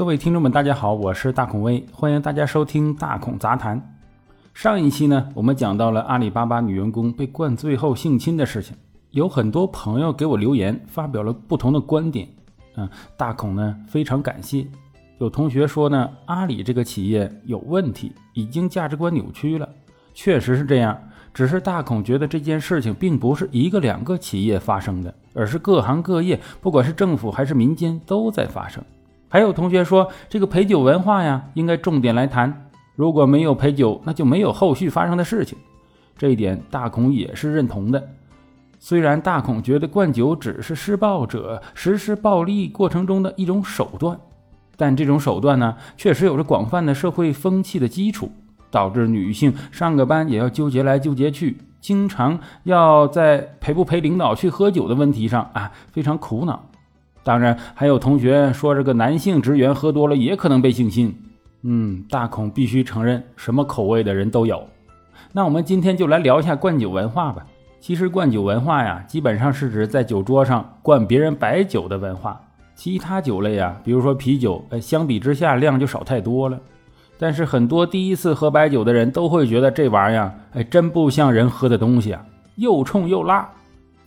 各位听众们，大家好，我是大孔威，欢迎大家收听大孔杂谈。上一期呢，我们讲到了阿里巴巴女员工被灌醉后性侵的事情，有很多朋友给我留言，发表了不同的观点。嗯，大孔呢非常感谢。有同学说呢，阿里这个企业有问题，已经价值观扭曲了。确实是这样，只是大孔觉得这件事情并不是一个两个企业发生的，而是各行各业，不管是政府还是民间都在发生。还有同学说，这个陪酒文化呀，应该重点来谈。如果没有陪酒，那就没有后续发生的事情。这一点大孔也是认同的。虽然大孔觉得灌酒只是施暴者实施暴力过程中的一种手段，但这种手段呢，确实有着广泛的社会风气的基础，导致女性上个班也要纠结来纠结去，经常要在陪不陪领导去喝酒的问题上啊，非常苦恼。当然，还有同学说这个男性职员喝多了也可能被性侵。嗯，大孔必须承认，什么口味的人都有。那我们今天就来聊一下灌酒文化吧。其实灌酒文化呀，基本上是指在酒桌上灌别人白酒的文化。其他酒类啊，比如说啤酒，呃，相比之下量就少太多了。但是很多第一次喝白酒的人都会觉得这玩意儿，哎，真不像人喝的东西啊，又冲又辣。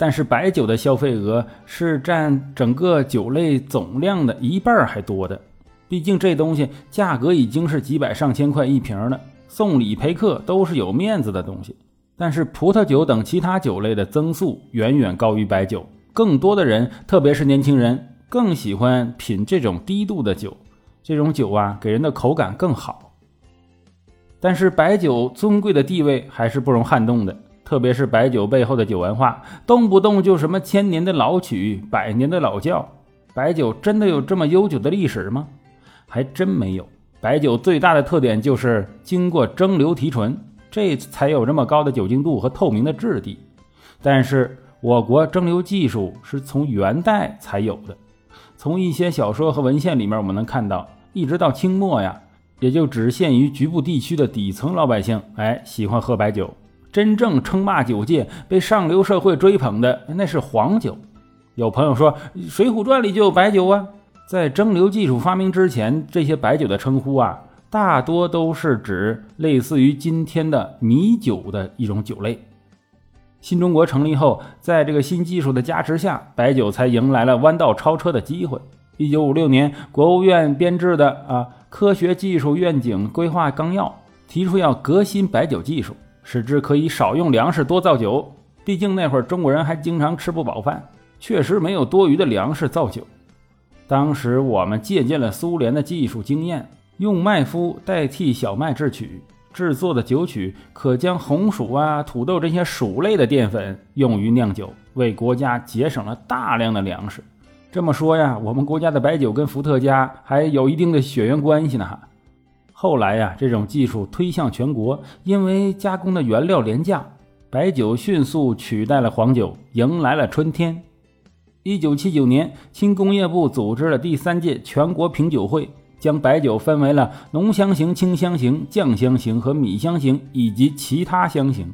但是白酒的消费额是占整个酒类总量的一半还多的，毕竟这东西价格已经是几百上千块一瓶了，送礼陪客都是有面子的东西。但是葡萄酒等其他酒类的增速远远高于白酒，更多的人，特别是年轻人，更喜欢品这种低度的酒，这种酒啊给人的口感更好。但是白酒尊贵的地位还是不容撼动的。特别是白酒背后的酒文化，动不动就什么千年的老曲、百年的老窖。白酒真的有这么悠久的历史吗？还真没有。白酒最大的特点就是经过蒸馏提纯，这才有这么高的酒精度和透明的质地。但是我国蒸馏技术是从元代才有的。从一些小说和文献里面，我们能看到，一直到清末呀，也就只限于局部地区的底层老百姓，哎，喜欢喝白酒。真正称霸酒界、被上流社会追捧的那是黄酒。有朋友说，《水浒传》里就有白酒啊。在蒸馏技术发明之前，这些白酒的称呼啊，大多都是指类似于今天的米酒的一种酒类。新中国成立后，在这个新技术的加持下，白酒才迎来了弯道超车的机会。一九五六年，国务院编制的《啊科学技术愿景规划纲要》提出要革新白酒技术。使之可以少用粮食多造酒，毕竟那会儿中国人还经常吃不饱饭，确实没有多余的粮食造酒。当时我们借鉴了苏联的技术经验，用麦麸代替小麦制曲制作的酒曲，可将红薯啊、土豆这些薯类的淀粉用于酿酒，为国家节省了大量的粮食。这么说呀，我们国家的白酒跟伏特加还有一定的血缘关系呢。后来呀，这种技术推向全国，因为加工的原料廉价，白酒迅速取代了黄酒，迎来了春天。一九七九年，轻工业部组织了第三届全国品酒会，将白酒分为了浓香型、清香型、酱香型和米香型以及其他香型。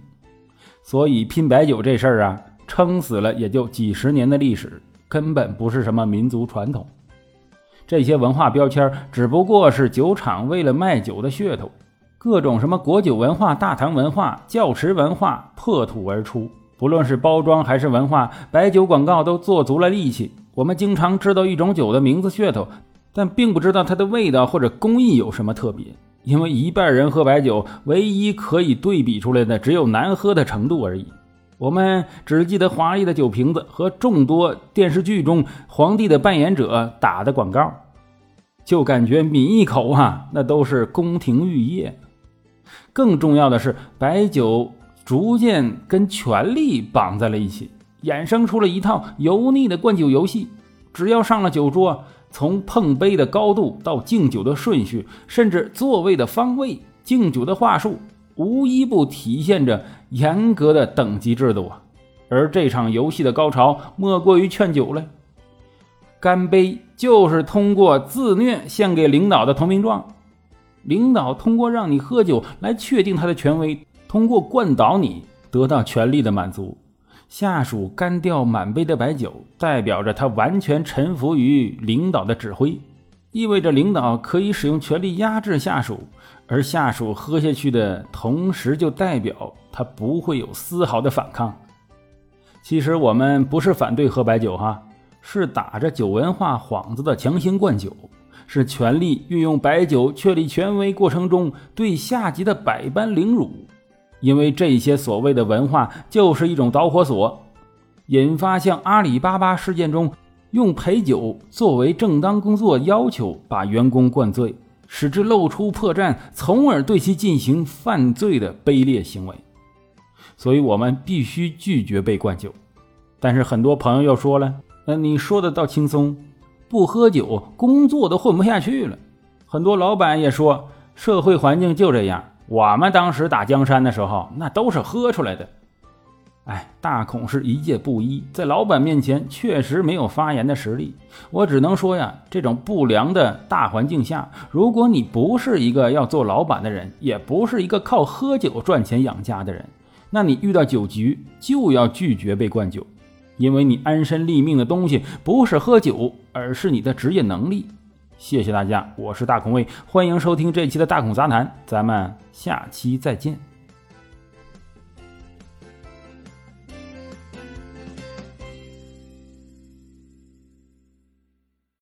所以拼白酒这事儿啊，撑死了也就几十年的历史，根本不是什么民族传统。这些文化标签只不过是酒厂为了卖酒的噱头，各种什么国酒文化、大唐文化、教池文化破土而出。不论是包装还是文化，白酒广告都做足了力气。我们经常知道一种酒的名字噱头，但并不知道它的味道或者工艺有什么特别。因为一半人喝白酒，唯一可以对比出来的只有难喝的程度而已。我们只记得华丽的酒瓶子和众多电视剧中皇帝的扮演者打的广告，就感觉抿一口啊，那都是宫廷玉液。更重要的是，白酒逐渐跟权力绑在了一起，衍生出了一套油腻的灌酒游戏。只要上了酒桌，从碰杯的高度到敬酒的顺序，甚至座位的方位、敬酒的话术。无一不体现着严格的等级制度啊！而这场游戏的高潮莫过于劝酒了。干杯就是通过自虐献给领导的投名状，领导通过让你喝酒来确定他的权威，通过灌倒你得到权力的满足。下属干掉满杯的白酒，代表着他完全臣服于领导的指挥。意味着领导可以使用权力压制下属，而下属喝下去的同时，就代表他不会有丝毫的反抗。其实我们不是反对喝白酒哈，是打着酒文化幌子的强行灌酒，是权力运用白酒确立权威过程中对下级的百般凌辱。因为这些所谓的文化就是一种导火索，引发像阿里巴巴事件中用陪酒作为正当工作要求，把员工灌醉，使之露出破绽，从而对其进行犯罪的卑劣行为。所以我们必须拒绝被灌酒。但是很多朋友又说了：“那你说的倒轻松，不喝酒工作都混不下去了。”很多老板也说，社会环境就这样。我们当时打江山的时候，那都是喝出来的。哎，大孔是一介布衣，在老板面前确实没有发言的实力。我只能说呀，这种不良的大环境下，如果你不是一个要做老板的人，也不是一个靠喝酒赚钱养家的人，那你遇到酒局就要拒绝被灌酒，因为你安身立命的东西不是喝酒，而是你的职业能力。谢谢大家，我是大孔卫，欢迎收听这期的大孔杂谈，咱们下期再见。